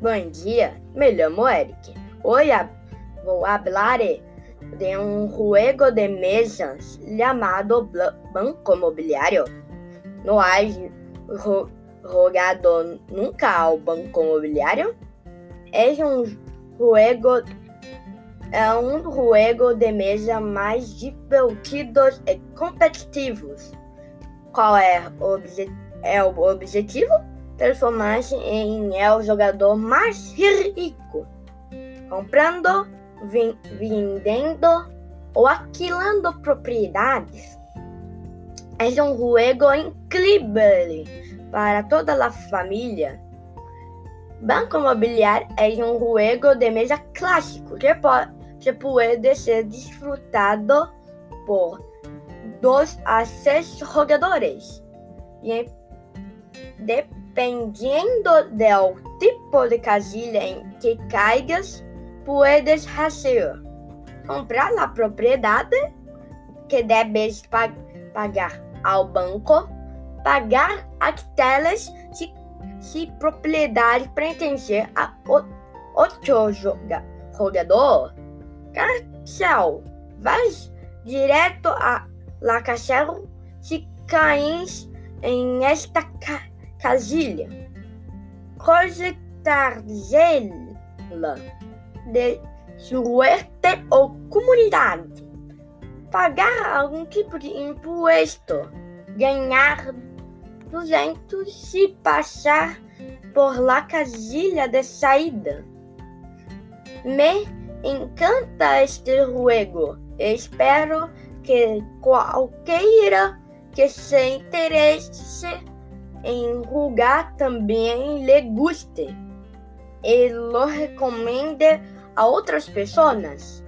Bom dia, me llamo Eric. Hoy vou hablar de um juego de mesas chamado Banco Mobiliário. Não há jogado nunca ao Banco Mobiliário? É um juego é um juego de mesa mais divertidos e competitivos. Qual é o, obje é o objetivo? Transformar-se em o jogador mais rico, comprando, vendendo ou aquilando propriedades. É um juego incrível para toda a família. Banco Imobiliário é um juego de mesa clássico que pode puede ser disfrutado por dos a seis jogadores. E dependiendo del tipo de casilla en que caigas, puedes hacer. Comprar a propriedade que debes pagar ao banco, pagar aquelas se, se propriedade pertencer a outro jogador. Carcel, vais direto a La Cachel se caís em esta casilha. Cogitar de suerte ou comunidade. Pagar algum tipo de imposto. Ganhar 200 se passar por la casilha de saída. Me encanta este juego. Espero que qualquer que se interese em jugar também lhe guste e lo recomende a outras pessoas.